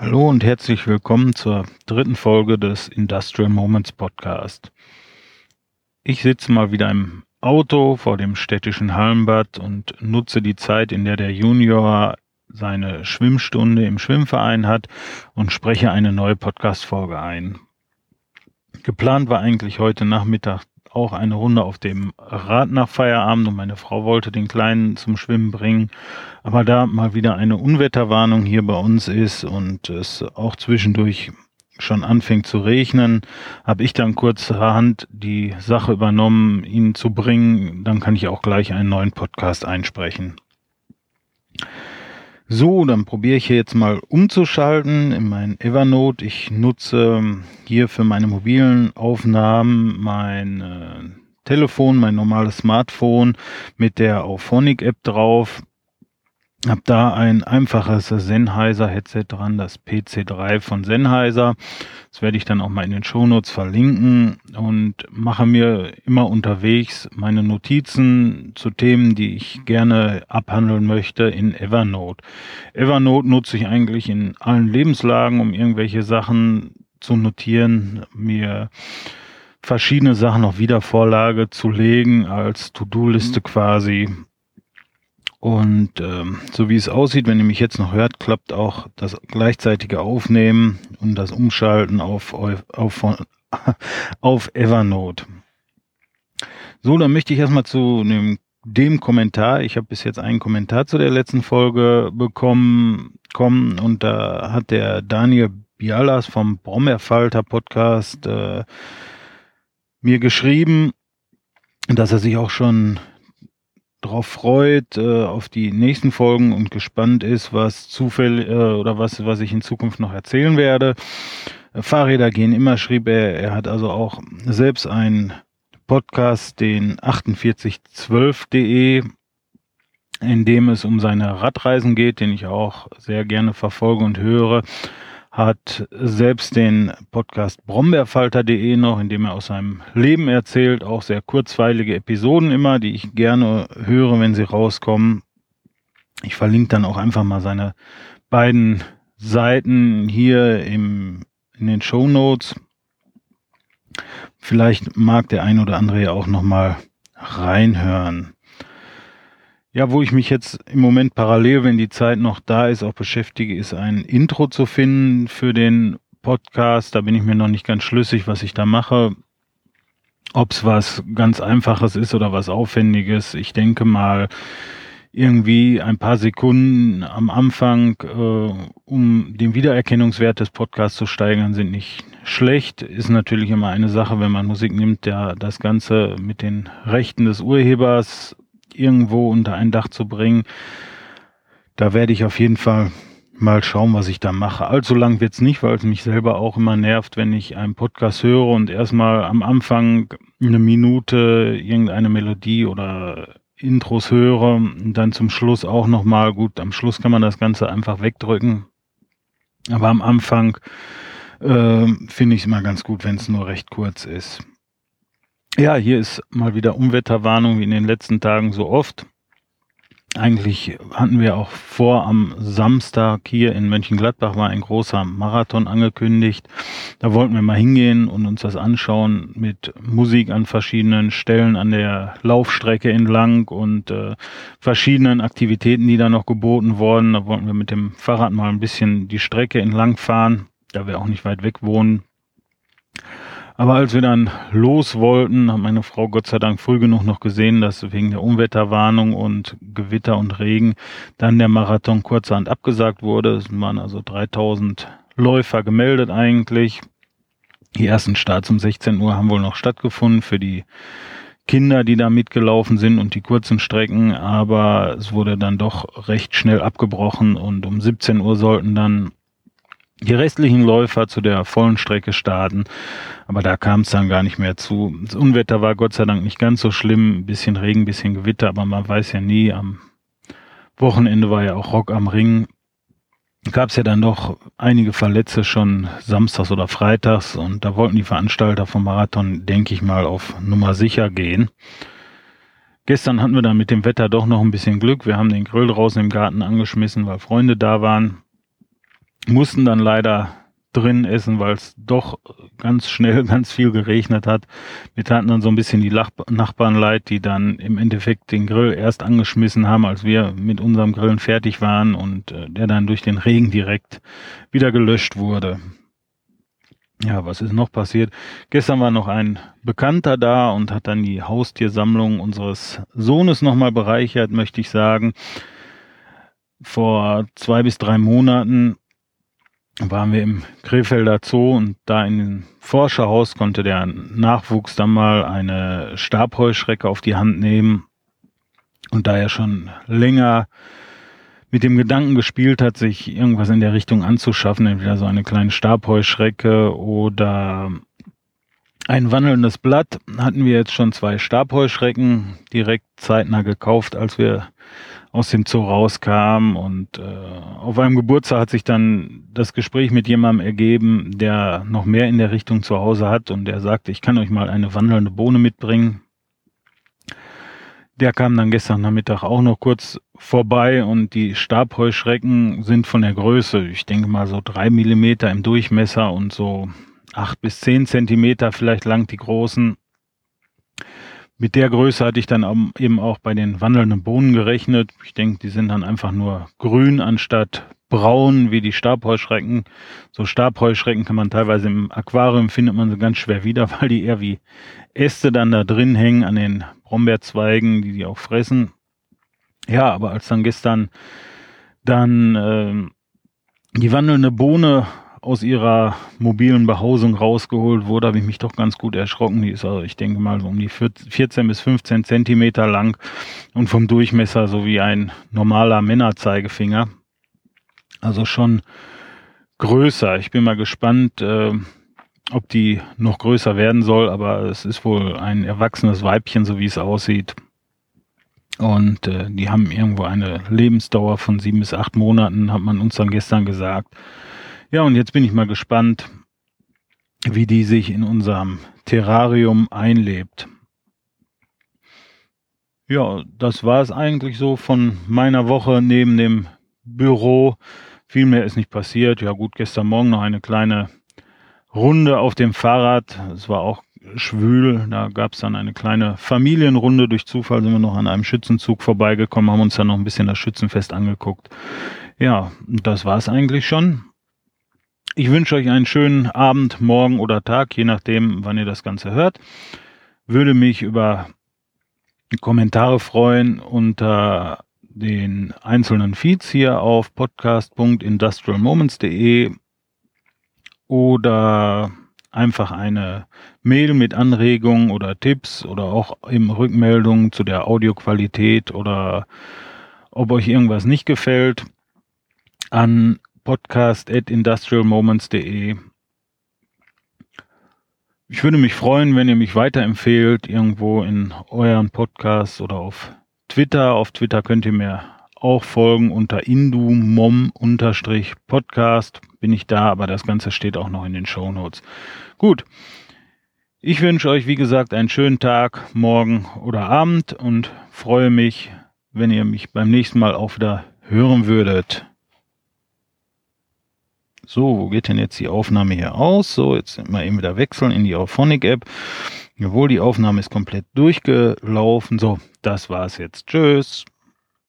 Hallo und herzlich willkommen zur dritten Folge des Industrial Moments Podcast. Ich sitze mal wieder im Auto vor dem städtischen Hallenbad und nutze die Zeit, in der der Junior seine Schwimmstunde im Schwimmverein hat und spreche eine neue Podcast-Folge ein. Geplant war eigentlich heute Nachmittag auch eine Runde auf dem Rad nach Feierabend und meine Frau wollte den Kleinen zum Schwimmen bringen. Aber da mal wieder eine Unwetterwarnung hier bei uns ist und es auch zwischendurch schon anfängt zu regnen, habe ich dann kurzerhand die Sache übernommen, ihn zu bringen. Dann kann ich auch gleich einen neuen Podcast einsprechen. So, dann probiere ich hier jetzt mal umzuschalten in mein Evernote. Ich nutze hier für meine mobilen Aufnahmen mein äh, Telefon, mein normales Smartphone mit der Auphonic App drauf. Hab da ein einfaches Sennheiser Headset dran, das PC3 von Sennheiser. Das werde ich dann auch mal in den Shownotes verlinken und mache mir immer unterwegs meine Notizen zu Themen, die ich gerne abhandeln möchte in Evernote. Evernote nutze ich eigentlich in allen Lebenslagen, um irgendwelche Sachen zu notieren, mir verschiedene Sachen auf Wiedervorlage zu legen als To-Do-Liste mhm. quasi und ähm, so wie es aussieht, wenn ihr mich jetzt noch hört, klappt auch das gleichzeitige Aufnehmen und das Umschalten auf, auf, auf Evernote. So, dann möchte ich erstmal zu dem, dem Kommentar. Ich habe bis jetzt einen Kommentar zu der letzten Folge bekommen kommen und da hat der Daniel Bialas vom Brommerfalter Podcast äh, mir geschrieben, dass er sich auch schon drauf freut, äh, auf die nächsten Folgen und gespannt ist, was zufällig äh, oder was, was ich in Zukunft noch erzählen werde. Äh, Fahrräder gehen immer, schrieb er. Er hat also auch selbst einen Podcast, den 4812.de, in dem es um seine Radreisen geht, den ich auch sehr gerne verfolge und höre hat selbst den Podcast brombeerfalter.de noch, in dem er aus seinem Leben erzählt, auch sehr kurzweilige Episoden immer, die ich gerne höre, wenn sie rauskommen. Ich verlinke dann auch einfach mal seine beiden Seiten hier im, in den Show Notes. Vielleicht mag der ein oder andere ja auch noch mal reinhören. Ja, wo ich mich jetzt im Moment parallel, wenn die Zeit noch da ist, auch beschäftige, ist ein Intro zu finden für den Podcast. Da bin ich mir noch nicht ganz schlüssig, was ich da mache. Ob es was ganz Einfaches ist oder was Aufwendiges. Ich denke mal, irgendwie ein paar Sekunden am Anfang, äh, um den Wiedererkennungswert des Podcasts zu steigern, sind nicht schlecht. Ist natürlich immer eine Sache, wenn man Musik nimmt, der das Ganze mit den Rechten des Urhebers irgendwo unter ein Dach zu bringen. Da werde ich auf jeden Fall mal schauen, was ich da mache. Allzu lang wird's nicht, weil es mich selber auch immer nervt, wenn ich einen Podcast höre und erstmal am Anfang eine Minute irgendeine Melodie oder Intros höre und dann zum Schluss auch nochmal, gut, am Schluss kann man das Ganze einfach wegdrücken. Aber am Anfang äh, finde ich es immer ganz gut, wenn es nur recht kurz ist. Ja, hier ist mal wieder Unwetterwarnung wie in den letzten Tagen so oft. Eigentlich hatten wir auch vor, am Samstag hier in Mönchengladbach war ein großer Marathon angekündigt. Da wollten wir mal hingehen und uns das anschauen mit Musik an verschiedenen Stellen an der Laufstrecke entlang und äh, verschiedenen Aktivitäten, die da noch geboten wurden. Da wollten wir mit dem Fahrrad mal ein bisschen die Strecke entlang fahren, da wir auch nicht weit weg wohnen. Aber als wir dann los wollten, hat meine Frau Gott sei Dank früh genug noch gesehen, dass wegen der Unwetterwarnung und Gewitter und Regen dann der Marathon kurzerhand abgesagt wurde. Es waren also 3000 Läufer gemeldet eigentlich. Die ersten Starts um 16 Uhr haben wohl noch stattgefunden für die Kinder, die da mitgelaufen sind und die kurzen Strecken, aber es wurde dann doch recht schnell abgebrochen und um 17 Uhr sollten dann die restlichen Läufer zu der vollen Strecke starten, aber da kam es dann gar nicht mehr zu. Das Unwetter war Gott sei Dank nicht ganz so schlimm, ein bisschen Regen, ein bisschen Gewitter, aber man weiß ja nie, am Wochenende war ja auch Rock am Ring. Gab es ja dann doch einige Verletzte schon samstags oder freitags und da wollten die Veranstalter vom Marathon, denke ich mal, auf Nummer sicher gehen. Gestern hatten wir dann mit dem Wetter doch noch ein bisschen Glück. Wir haben den Grill draußen im Garten angeschmissen, weil Freunde da waren mussten dann leider drin essen, weil es doch ganz schnell ganz viel geregnet hat. Wir taten dann so ein bisschen die Lach Nachbarn leid, die dann im Endeffekt den Grill erst angeschmissen haben, als wir mit unserem Grillen fertig waren und äh, der dann durch den Regen direkt wieder gelöscht wurde. Ja, was ist noch passiert? Gestern war noch ein Bekannter da und hat dann die Haustiersammlung unseres Sohnes nochmal bereichert, möchte ich sagen. Vor zwei bis drei Monaten waren wir im Krefelder Zoo und da in dem Forscherhaus konnte der Nachwuchs dann mal eine Stabheuschrecke auf die Hand nehmen. Und da er schon länger mit dem Gedanken gespielt hat, sich irgendwas in der Richtung anzuschaffen, entweder so eine kleine Stabheuschrecke oder ein wandelndes Blatt, hatten wir jetzt schon zwei Stabheuschrecken direkt zeitnah gekauft, als wir aus dem Zoo rauskam. Und äh, auf einem Geburtstag hat sich dann das Gespräch mit jemandem ergeben, der noch mehr in der Richtung zu Hause hat und der sagte, ich kann euch mal eine wandelnde Bohne mitbringen. Der kam dann gestern Nachmittag auch noch kurz vorbei und die Stabheuschrecken sind von der Größe, ich denke mal so drei Millimeter im Durchmesser und so acht bis zehn Zentimeter vielleicht lang die großen mit der Größe hatte ich dann eben auch bei den wandelnden Bohnen gerechnet. Ich denke, die sind dann einfach nur grün anstatt braun wie die Stabheuschrecken. So Stabheuschrecken kann man teilweise im Aquarium findet man sie ganz schwer wieder, weil die eher wie Äste dann da drin hängen an den Brombeerzweigen, die die auch fressen. Ja, aber als dann gestern dann äh, die wandelnde Bohne aus ihrer mobilen Behausung rausgeholt wurde, habe ich mich doch ganz gut erschrocken. Die ist also, ich denke mal, so um die 14 bis 15 Zentimeter lang und vom Durchmesser so wie ein normaler Männerzeigefinger. Also schon größer. Ich bin mal gespannt, äh, ob die noch größer werden soll, aber es ist wohl ein erwachsenes Weibchen, so wie es aussieht. Und äh, die haben irgendwo eine Lebensdauer von sieben bis acht Monaten, hat man uns dann gestern gesagt. Ja, und jetzt bin ich mal gespannt, wie die sich in unserem Terrarium einlebt. Ja, das war es eigentlich so von meiner Woche neben dem Büro. Viel mehr ist nicht passiert. Ja gut, gestern Morgen noch eine kleine Runde auf dem Fahrrad. Es war auch schwül. Da gab es dann eine kleine Familienrunde. Durch Zufall sind wir noch an einem Schützenzug vorbeigekommen, haben uns dann noch ein bisschen das Schützenfest angeguckt. Ja, das war es eigentlich schon. Ich wünsche euch einen schönen Abend, Morgen oder Tag, je nachdem, wann ihr das Ganze hört. Würde mich über Kommentare freuen unter den einzelnen Feeds hier auf podcast.industrialmoments.de oder einfach eine Mail mit Anregungen oder Tipps oder auch eben Rückmeldungen zu der Audioqualität oder ob euch irgendwas nicht gefällt an podcast at industrialmoments.de. Ich würde mich freuen, wenn ihr mich weiterempfehlt, irgendwo in euren Podcasts oder auf Twitter. Auf Twitter könnt ihr mir auch folgen unter indumom-podcast bin ich da, aber das Ganze steht auch noch in den Show Notes. Gut. Ich wünsche euch, wie gesagt, einen schönen Tag, morgen oder Abend und freue mich, wenn ihr mich beim nächsten Mal auch wieder hören würdet. So, wo geht denn jetzt die Aufnahme hier aus? So, jetzt mal eben wieder wechseln in die Auphonic App. Jawohl, die Aufnahme ist komplett durchgelaufen. So, das war's jetzt. Tschüss.